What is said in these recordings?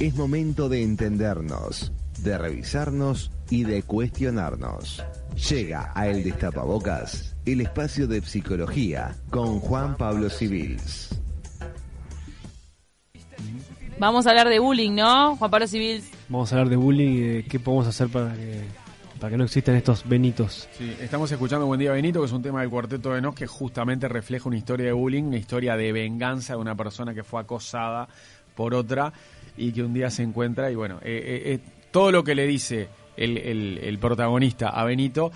Es momento de entendernos, de revisarnos y de cuestionarnos. Llega a El Destapabocas, el espacio de psicología con Juan Pablo Civils. Vamos a hablar de bullying, ¿no? Juan Pablo Civils. Vamos a hablar de bullying y de qué podemos hacer para que, para que no existan estos Benitos. Sí, estamos escuchando Buen Día Benito, que es un tema del Cuarteto de Nos que justamente refleja una historia de bullying, una historia de venganza de una persona que fue acosada por otra y que un día se encuentra y bueno, eh, eh, eh, todo lo que le dice el, el- el protagonista a Benito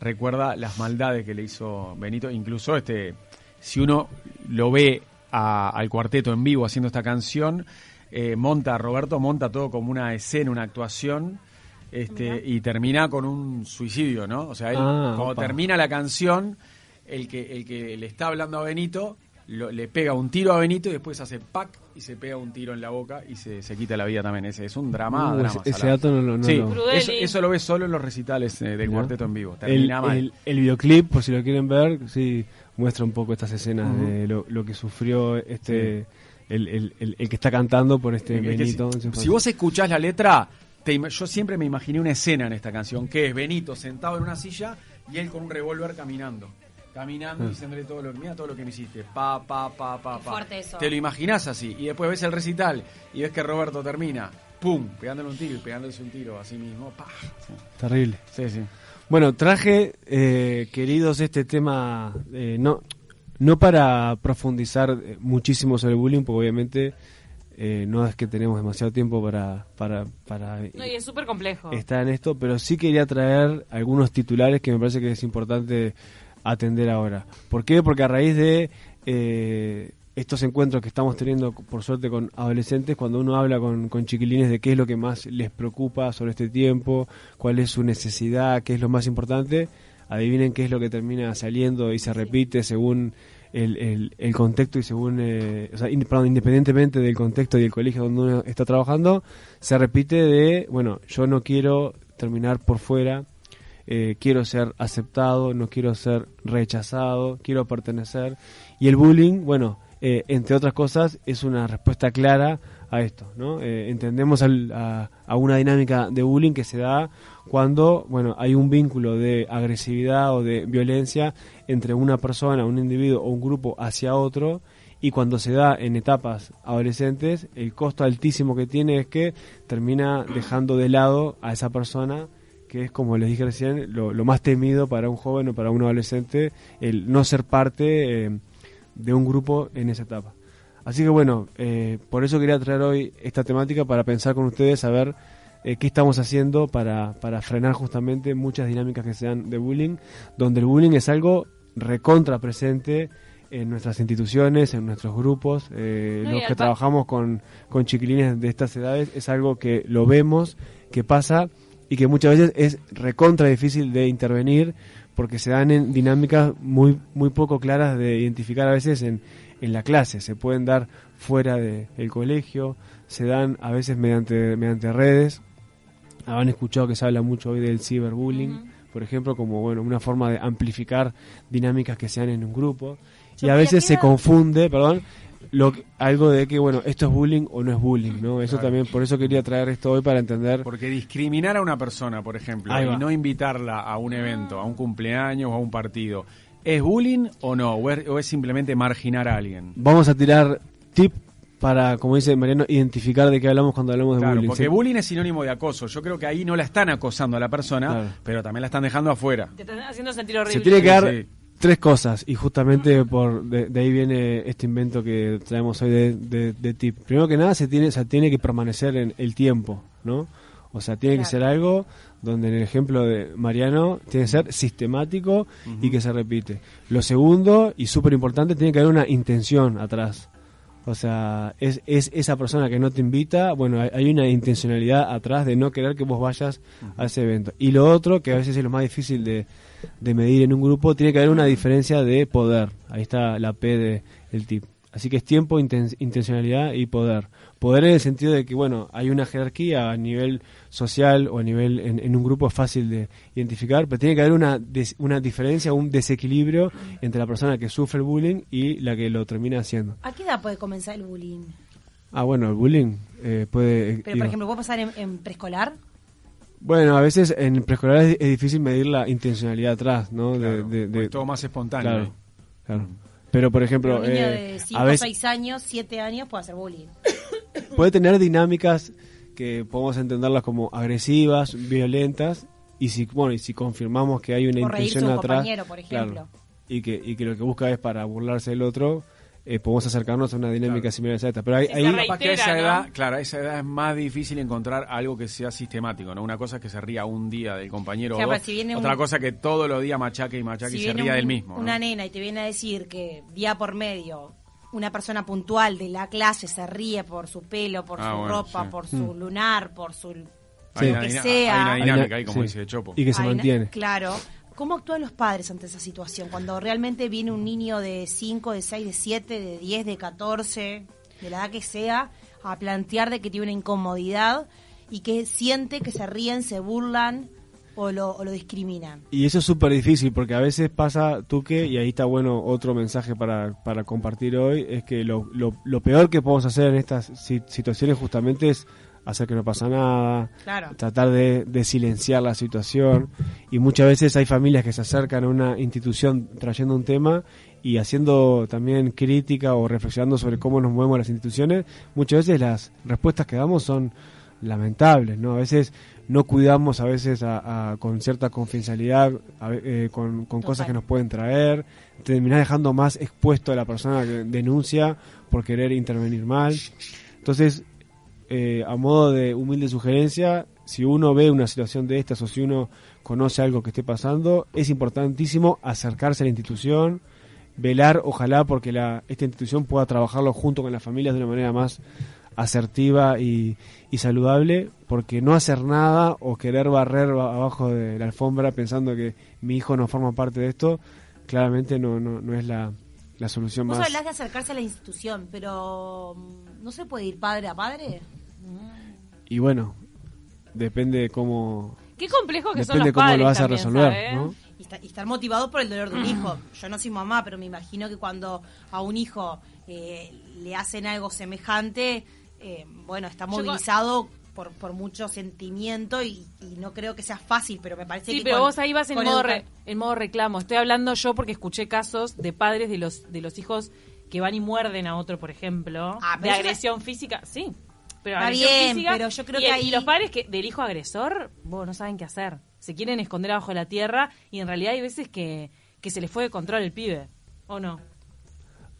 recuerda las maldades que le hizo Benito, incluso este si uno lo ve a- al cuarteto en vivo haciendo esta canción, eh, monta, Roberto monta todo como una escena, una actuación, este, y termina con un suicidio, ¿no? O sea, él, Ah, cuando opa. termina la canción, el que, el que le está hablando a Benito lo- le pega un tiro a Benito y después hace pack y se pega un tiro en la boca y se, se quita la vida también. Ese es un drama. Uh, drama ese- dato no lo- no sí, lo- Crudeli. eso, eso lo ves solo en los recitales eh, del ¿no? cuarteto en vivo. El, mal. el- el videoclip, por si lo quieren ver, sí muestra un poco estas escenas de lo, lo que sufrió este el, el- el- el que está cantando por este Es que Benito. si, si vos escuchás la letra, te yo siempre me imaginé una escena en esta canción, que es Benito sentado en una silla y él con un revólver caminando. Caminando y diciéndole todo lo que, mira todo lo que me hiciste, pa, pa, pa, pa, pa. fuerte eso. Te lo imaginás así, y después ves el recital y ves que Roberto termina, pum, pegándole un tiro y pegándose un tiro a sí mismo, pa. Terrible. Sí, sí. Bueno, traje, eh, queridos, este tema, eh, no, no para profundizar eh, muchísimo sobre el bullying, porque obviamente eh, no es que tenemos demasiado tiempo para, para, para No, y es súper complejo. estar en esto, pero sí quería traer algunos titulares que me parece que es importante atender ahora. ¿Por qué? Porque a raíz de eh, estos encuentros que estamos teniendo, por suerte, con adolescentes, cuando uno habla con, con chiquilines de qué es lo que más les preocupa sobre este tiempo, cuál es su necesidad, qué es lo más importante, adivinen qué es lo que termina saliendo y se repite según el, el- el contexto y según, eh, o sea, independientemente del contexto y el colegio donde uno está trabajando, se repite de, bueno, yo no quiero terminar por fuera, eh, quiero ser aceptado, no quiero ser rechazado, quiero pertenecer. Y el bullying, bueno, eh, entre otras cosas, es una respuesta clara a esto, ¿no? Eh, entendemos al- a, a una dinámica de bullying que se da cuando, bueno, hay un vínculo de agresividad o de violencia entre una persona, un individuo o un grupo hacia otro y cuando se da en etapas adolescentes, el costo altísimo que tiene es que termina dejando de lado a esa persona que es como les dije recién, lo, lo más temido para un joven o para un adolescente, el no ser parte eh, de un grupo en esa etapa. Así que bueno, eh, por eso quería traer hoy esta temática para pensar con ustedes, a ver eh, qué estamos haciendo para, para frenar justamente muchas dinámicas que se dan de bullying, donde el bullying es algo recontra presente en nuestras instituciones, en nuestros grupos, eh, No, los que trabajamos con, con chiquilines de estas edades, es algo que lo vemos, que pasa y que muchas veces es recontra difícil de intervenir porque se dan en dinámicas muy muy poco claras de identificar a veces en, en la clase, se pueden dar fuera del colegio, se dan a veces mediante, mediante redes, habrán escuchado que se habla mucho hoy del ciberbullying, por ejemplo, como bueno una forma de amplificar dinámicas que se dan en un grupo, Yo y a veces se confunde, perdón, lo que- algo de que bueno esto es bullying o no es bullying, ¿no? Eso Claro. también, por eso quería traer esto hoy para entender Porque discriminar a una persona, por ejemplo, y no invitarla a un evento, a un cumpleaños o a un partido, ¿es bullying o no? ¿O es, o es simplemente marginar a alguien? Vamos a tirar tip para, como dice Mariano, identificar de qué hablamos cuando hablamos de bullying. porque ¿sí? bullying es sinónimo de acoso. Yo creo que ahí no la están acosando a la persona, Claro. pero también la están dejando afuera. Te están haciendo sentir horrible. Se tiene que dar Sí. Tres cosas y justamente por de, de ahí viene este invento que traemos hoy de, de- de tip. Primero que nada se tiene, se tiene que permanecer en el tiempo, ¿no? O sea, tiene que ser algo donde en el ejemplo de Mariano tiene que ser sistemático y que se repite. Lo segundo y súper importante tiene que haber una intención atrás. O sea, es, es esa persona que no te invita, bueno, hay, hay una intencionalidad atrás de no querer que vos vayas a ese evento. Y lo otro, que a veces es lo más difícil de, de medir en un grupo, tiene que haber una diferencia de poder. Ahí está la P de el tip. Así que es tiempo, inten- intencionalidad y poder. Poder en el sentido de que, bueno, hay una jerarquía a nivel social o a nivel en, en un grupo es fácil de identificar, pero tiene que haber una, des- una diferencia, un desequilibrio entre la persona que sufre el bullying y la que lo termina haciendo. ¿A qué edad puede comenzar el bullying? Ah, bueno, el bullying. eh, puede... Pero, digo, por ejemplo, ¿puede pasar en, en preescolar? Bueno, a veces en preescolar es, es difícil medir la intencionalidad atrás, ¿no? De- Claro, de, todo más espontáneo. claro, ¿eh? claro. Pero, por ejemplo, Pero un niño eh, de 5 a veces 6 años, 7 años puede hacer bullying. puede tener dinámicas que podemos entenderlas como agresivas, violentas, y si bueno y si confirmamos que hay una intención un atrás, compañero, por ejemplo. claro, y que y que lo que busca es para burlarse del otro, eh, podemos acercarnos a una dinámica Claro. similar a esta. Pero hay, reí- Capaz que a esa Reitera, ¿no? edad, claro, a esa edad es más difícil encontrar algo que sea sistemático, ¿no? Una cosa es que se ría un día del compañero Claro, o pero dos, si viene otra un- cosa que todos los días machaque y machaque si y se ría un- del mismo, ¿no? una nena y te viene a decir que día por medio una persona puntual de la clase se ríe por su pelo, por Ah, su bueno, ropa, sí. por su lunar, por su Hay Sí. una, que sea. hay una Hay dinámica ahí, como sí. dice Chopo. y que se Hay una- mantiene. Claro. ¿Cómo actúan los padres ante esa situación? Cuando realmente viene un niño de 5, de 6, de 7, de 10, de 14, de la edad que sea, a plantear de que tiene una incomodidad y que siente que se ríen, se burlan o lo, discriminan. Y eso es súper difícil porque a veces pasa, Tuque, y ahí está bueno otro mensaje para, para compartir hoy, es que lo, lo, peor que podemos hacer en estas si- situaciones justamente es hacer que no pasa nada, Claro. tratar de, de silenciar la situación y muchas veces hay familias que se acercan a una institución trayendo un tema y haciendo también crítica o reflexionando sobre cómo nos movemos las instituciones, muchas veces las respuestas que damos son lamentables, ¿no? A veces no cuidamos a veces a- a- con cierta confidencialidad, a eh, con, con cosas que nos pueden traer, terminás dejando más expuesto a la persona que denuncia por querer intervenir mal. Entonces, eh, a modo de humilde sugerencia, si uno ve una situación de estas o si uno conoce algo que esté pasando, es importantísimo acercarse a la institución, velar, ojalá, porque la, esta institución pueda trabajarlo junto con las familias de una manera más asertiva y, y saludable, porque no hacer nada o querer barrer ba- abajo de la alfombra pensando que mi hijo no forma parte de esto, claramente no, no, no es la, la solución Vos más. hablás de acercarse a la institución, pero mm, ¿no se puede ir padre a padre? Y bueno, depende de cómo, Qué complejo que son depende los cómo padres lo vas a también, resolver, ¿sabes? ¿no? Y, está- y estar motivados por el dolor de un hijo. Yo no soy mamá, pero me imagino que cuando a un hijo eh, le hacen algo semejante, eh, bueno, está Yo movilizado por, por mucho sentimiento y, y no creo que sea fácil, pero me parece Sí, que pero con- vos ahí vas en modo, re- en modo reclamo. Estoy hablando yo porque escuché casos de padres de los de los hijos que van y muerden a otro, por ejemplo, Ah, de pero agresión física. Sí, pero Está agresión bien, física. pero yo creo y, que ahí- y los padres que del hijo agresor, vos no saben qué hacer. Se quieren esconder abajo de la tierra y en realidad hay veces que, que se les fue de control el pibe, ¿o no?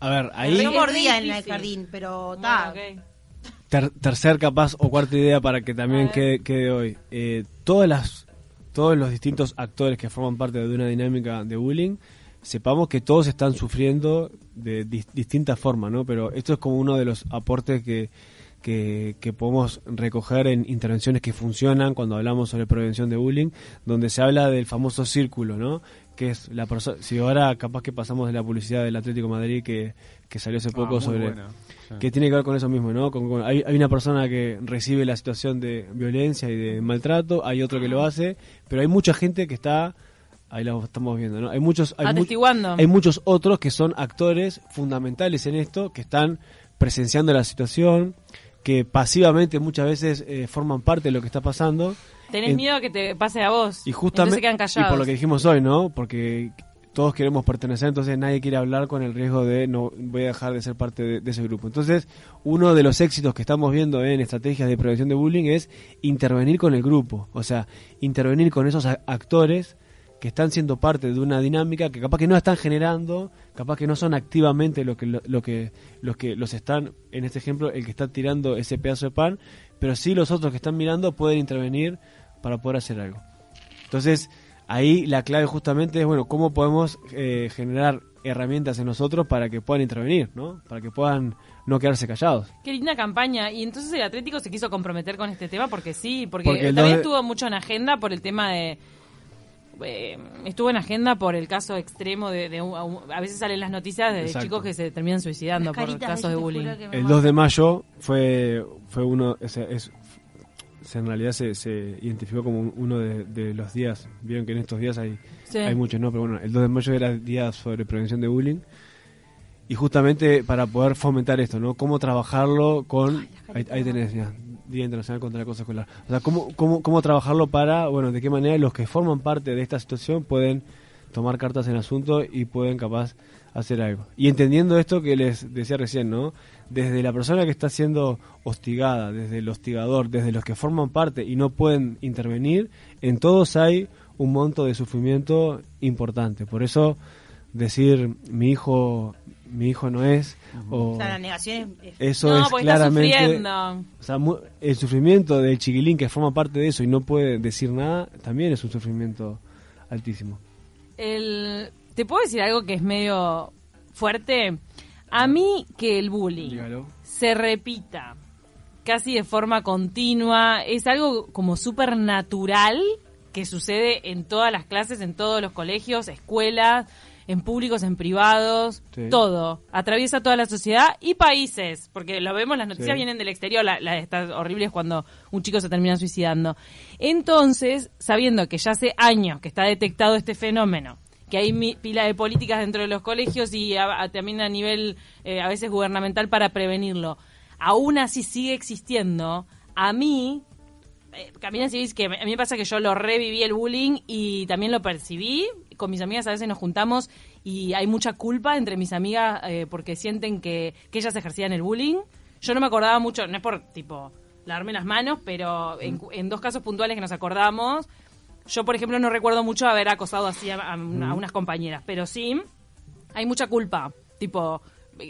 A ver, ahí... Yo mordía en el jardín, pero Bueno, ta, ok. Ter- tercer capaz o cuarta idea para que también quede, quede hoy. Eh, todas las, todos los distintos actores que forman parte de una dinámica de bullying, sepamos que todos están sufriendo de dis- distinta forma, ¿no? Pero esto es como uno de los aportes que, que, que podemos recoger en intervenciones que funcionan cuando hablamos sobre prevención de bullying, donde se habla del famoso círculo, ¿no? Que es la persona, si ahora capaz que pasamos de la publicidad del Atlético de Madrid que, que salió hace Ah, poco sobre sí. que tiene que ver con eso mismo, ¿no? Con- con- hay, hay una persona que recibe la situación de violencia y de maltrato, hay otro que lo hace, pero hay mucha gente que está, ahí lo estamos viendo, ¿no? Hay muchos, hay, mu- hay muchos otros que son actores fundamentales en esto, que están presenciando la situación, que pasivamente muchas veces eh, forman parte de lo que está pasando. Tenés En- miedo que te pase a vos. y justamente y por lo que dijimos hoy, ¿no? Porque todos queremos pertenecer, entonces nadie quiere hablar con el riesgo de no voy a dejar de ser parte de, de ese grupo. Entonces, uno de los éxitos que estamos viendo en estrategias de prevención de bullying es intervenir con el grupo, o sea, intervenir con esos actores que están siendo parte de una dinámica que capaz que no están generando, capaz que no son activamente lo que lo, lo que los que los están en este ejemplo el que está tirando ese pedazo de pan, pero sí los otros que están mirando pueden intervenir para poder hacer algo. Entonces, ahí la clave justamente es, bueno, cómo podemos eh, generar herramientas en nosotros para que puedan intervenir, ¿no? Para que puedan no quedarse callados. Qué linda campaña. Y entonces el Atlético se quiso comprometer con este tema porque sí, porque, también de- estuvo mucho en agenda por el tema de... eh, estuvo en agenda por el caso extremo de, de un- a, un- a veces salen las noticias de Exacto. chicos que se terminan suicidando por casos de bullying. El matan. 2 de mayo fue fue uno, es, se- en realidad se, se identificó como un- uno de, de los días, vieron que en estos días hay, Sí. hay muchos, ¿no? Pero bueno, el 2 de mayo era el día sobre prevención de bullying. Y justamente para poder fomentar esto, ¿no? Cómo trabajarlo con... Ahí, ahí tenés, ya, Día Internacional contra el Acoso Escolar. O sea, ¿cómo, cómo, cómo trabajarlo para, bueno, de qué manera los que forman parte de esta situación pueden tomar cartas en el asunto y pueden capaz hacer algo. Y entendiendo esto que les decía recién, ¿no? Desde la persona que está siendo hostigada, desde el hostigador, desde los que forman parte y no pueden intervenir, en todos hay un monto de sufrimiento importante. Por eso decir mi hijo mi hijo no es o O sea, la negación es, es- eso no, es porque está claramente sufriendo. o sea, mu- el sufrimiento del chiquilín que forma parte de eso y no puede decir nada también es un sufrimiento altísimo El, ¿Te puedo decir algo que es medio fuerte? A mí que el bullying Dígalo. se repita casi de forma continua es algo como súper natural que sucede en todas las clases, en todos los colegios, escuelas, en públicos, en privados, Sí. todo. Atraviesa toda la sociedad y países, porque lo vemos, las noticias Sí. vienen del exterior, la, la- estas horribles cuando un chico se termina suicidando. Entonces, sabiendo que ya hace años que está detectado este fenómeno, que hay mi- pila de políticas dentro de los colegios y a- a- también a nivel eh, a veces gubernamental para prevenirlo, aún así sigue existiendo, a mí eh, Camila, si ves que a mí me pasa que yo lo reviví el bullying y también lo percibí. Con mis amigas a veces nos juntamos y hay mucha culpa entre mis amigas eh, porque sienten que, que ellas ejercían el bullying. Yo no me acordaba mucho, no es por tipo lavarme las manos, pero en, en dos casos puntuales que nos acordamos, yo por ejemplo no recuerdo mucho haber acosado así a, a una- a unas compañeras, pero sí hay mucha culpa. Tipo,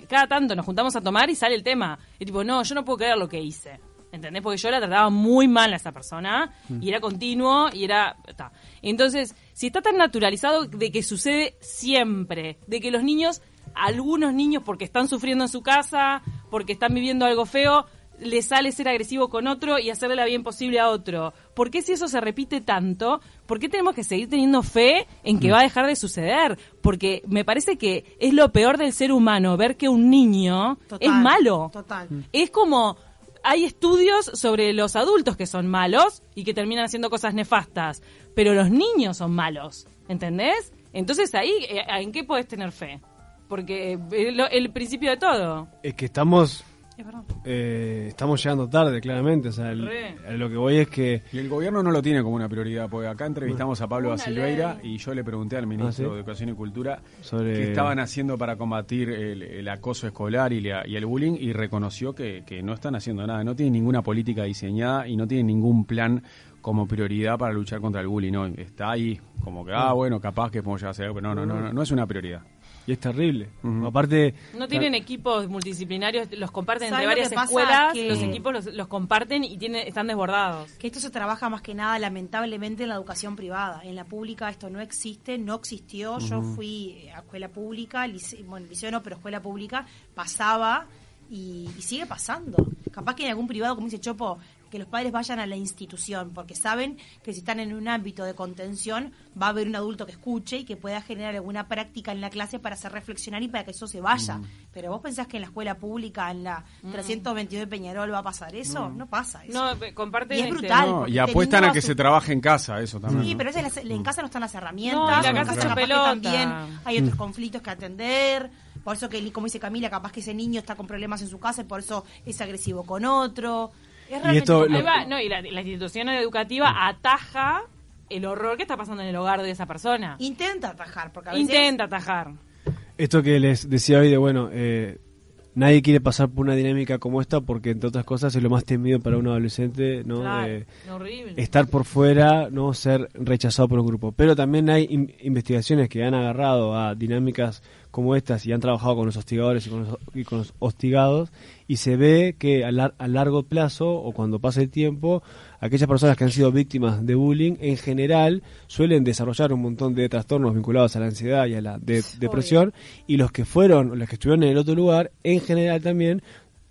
cada tanto nos juntamos a tomar y sale el tema. Y tipo, no, yo no puedo creer lo que hice. ¿Entendés? Porque yo la trataba muy mal a esa persona y era continuo y era... ta. Entonces, si está tan naturalizado de que sucede siempre, de que los niños, algunos niños porque están sufriendo en su casa, porque están viviendo algo feo, les sale ser agresivo con otro y hacerle la bien posible a otro. ¿Por qué si eso se repite tanto? ¿Por qué tenemos que seguir teniendo fe en que va a dejar de suceder? Porque me parece que es lo peor del ser humano, ver que un niño Total, es malo. Total. Es como hay estudios sobre los adultos que son malos y que terminan haciendo cosas nefastas, pero los niños son malos, ¿entendés? Entonces ahí, eh, ¿en qué podés tener fe? Porque es lo- el principio de todo. es que estamos Es verdad. eh, estamos llegando tarde claramente o sea el- a lo que voy es que Y el gobierno no lo tiene como una prioridad, porque acá entrevistamos a Pablo Basilveira ley. y yo le pregunté al ministro Ah, ¿sí? de Educación y Cultura Sobre- qué estaban haciendo para combatir el, el acoso escolar y, la- y el bullying y reconoció que, que no están haciendo nada, no tienen ninguna política diseñada y no tienen ningún plan como prioridad para luchar contra el bullying. ¿no? Está ahí como que, ah, bueno, capaz que podemos llegar a hacer algo, pero no, no, no, no, no es una prioridad. Y es terrible aparte No tienen equipos multidisciplinarios, los comparten entre ¿Sabes lo varias escuelas, Que- los equipos los, los comparten y tienen, están desbordados. Que esto se trabaja más que nada, lamentablemente, en la educación privada. En la pública esto no existe, no existió. Yo fui a escuela pública, lice- bueno, liceo no, pero escuela pública, pasaba y, y sigue pasando. Capaz que en algún privado, como dice Chopo, que los padres vayan a la institución, porque saben que si están en un ámbito de contención, va a haber un adulto que escuche y que pueda generar alguna práctica en la clase para hacer reflexionar y para que eso se vaya. Pero vos pensás que en la escuela pública, en la 322 de Peñarol, va a pasar eso? No, pasa eso. No, eh, comparten Y es este, brutal. No, y apuestan a que su- se trabaje en casa, eso también. Sí, ¿no? pero a veces las- en casa no están las herramientas. No, la en casa que pelota. también hay otros conflictos que atender. Por eso que, como dice Camila, capaz que ese niño está con problemas en su casa y por eso es agresivo con otro. Es esto va, no, y la, la institución educativa ataja el horror que está pasando en el hogar de esa persona. Intenta atajar, porque a veces... Intenta atajar. esto que les decía hoy de bueno eh, nadie quiere pasar por una dinámica como esta porque entre otras cosas es lo más temido para un adolescente no Claro, Eh, horrible. estar por fuera, no ser rechazado por un grupo. Pero también hay in- investigaciones que han agarrado a dinámicas como estas y han trabajado con los hostigadores y con los, y con los hostigados y se ve que a, lar- a largo plazo o cuando pasa el tiempo, aquellas personas que han sido víctimas de bullying en general suelen desarrollar un montón de trastornos vinculados a la ansiedad y a la de- depresión y los que fueron, los que estuvieron en el otro lugar, en general también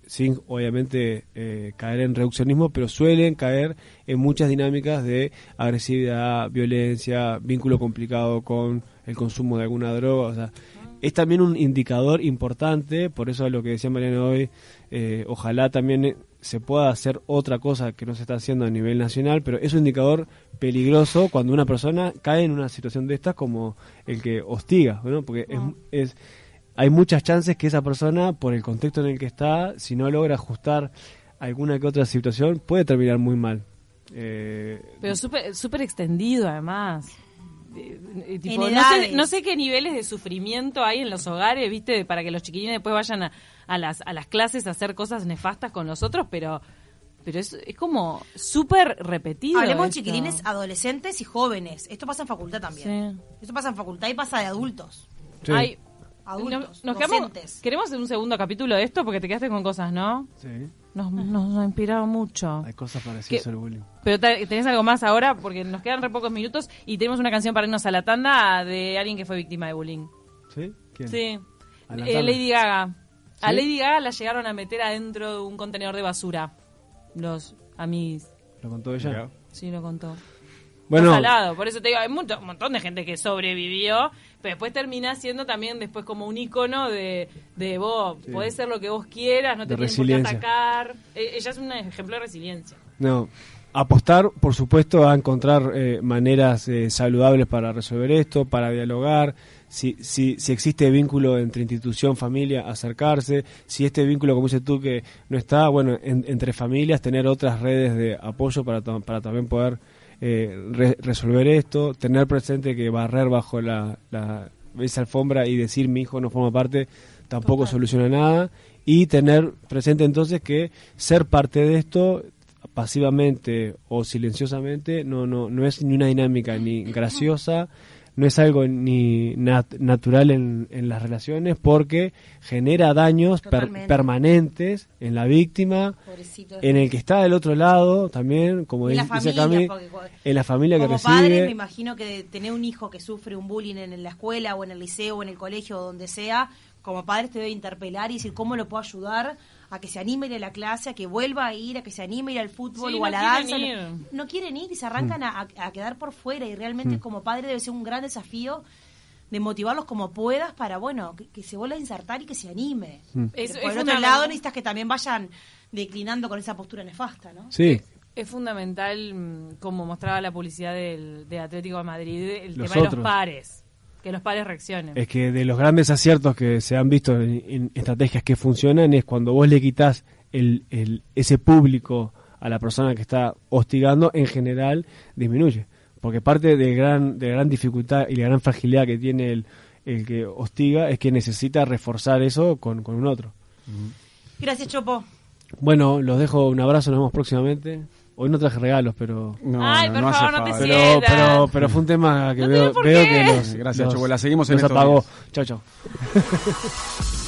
sin obviamente eh, caer en reduccionismo, pero suelen caer en muchas dinámicas de agresividad, violencia, vínculo complicado con el consumo de alguna droga. O sea, es también un indicador importante, por eso lo que decía Mariano hoy, eh, ojalá también eh, se pueda hacer otra cosa que no se está haciendo a nivel nacional, pero es un indicador peligroso cuando una persona cae en una situación de estas como el que hostiga, ¿no? porque es, es hay muchas chances que esa persona, por el contexto en el que está, si no logra ajustar alguna que otra situación puede terminar muy mal. Eh, Pero súper extendido, además. Eh, tipo, En no, sé, edades. no sé qué niveles de sufrimiento hay en los hogares, ¿viste? Para que los chiquilines después vayan a, a las, a las clases a hacer cosas nefastas con los otros, pero pero es, es como súper repetido. Hablemos de chiquilines adolescentes y jóvenes. Esto pasa en facultad también. Sí. Esto pasa en facultad y pasa de adultos. sí, Ay, Adultos, nos- nos quedamos- docentes. queremos hacer un segundo capítulo de esto porque te quedaste con cosas, ¿no? sí, Nos, nos, nos ha inspirado mucho. hay cosas parecidas al bullying. Pero tenés algo más ahora porque nos quedan re pocos minutos y tenemos una canción para irnos a la tanda de alguien que fue víctima de bullying. ¿Sí? ¿Quién? Sí. A Eh. Lady Gaga. A. Lady Gaga la llegaron a meter adentro de un contenedor de basura. Los amigos. ¿Lo contó ella? Sí, lo contó. Bueno, salado, por eso te digo, hay mucho- un montón de gente que sobrevivió, pero después termina siendo también después como un icono de, de vos, podés ser lo que vos quieras, no te qué resiliencia. atacar. Eh, ella es un ejemplo de resiliencia. No, apostar, por supuesto, a encontrar eh, maneras eh, saludables para resolver esto, para dialogar, si, si, si existe vínculo entre institución, familia, acercarse, si este vínculo, como dices tú, que no está, bueno, en- entre familias, tener otras redes de apoyo para, para también poder eh, re- resolver esto, tener presente que barrer bajo la, la esa alfombra y decir mi hijo no forma parte tampoco soluciona nada. Y tener presente entonces que ser parte de esto pasivamente o silenciosamente no no no es ni una dinámica ni graciosa no es algo ni nat- natural en, en las relaciones porque genera daños per- permanentes en la víctima Pobrecito. en el que está del otro lado también como en la dice familia, porque- en la familia que Como recibe padre, me imagino que tener un hijo que sufre un bullying en la escuela o en el liceo o en el colegio o donde sea, como padre te debe interpelar y decir cómo lo puedo ayudar a que se anime a ir a la clase, a que vuelva a ir, a que se anime a ir al fútbol Sí, o a no la danza. ir. No, no quieren ir y se arrancan a, a quedar por fuera y realmente como padre debe ser un gran desafío de motivarlos como puedas para, bueno, que, que se vuelva a insertar y que se anime. Es- por es el otro una- lado necesitas que también vayan declinando con esa postura nefasta, ¿no? sí Es fundamental, mm, como mostraba la publicidad del, de Atlético de Madrid, el Los tema de los pares. Que los pares reaccionen. Es que de los grandes aciertos que se han visto en, en estrategias que funcionan es cuando vos le quitas el, el- ese público a la persona que está hostigando, en general disminuye. Porque parte de gran, de gran dificultad y la gran fragilidad que tiene el, el que hostiga es que necesita reforzar eso con, con un otro. Gracias, Chopo. Bueno, los dejo un abrazo, nos vemos próximamente. Hoy no traje regalos, pero No, Ay, no, por no hace favor, no te falta. pero, pero, pero fue un tema que No veo, que los, Gracias, los- Choco, la seguimos en estos apagó. Chao, chao.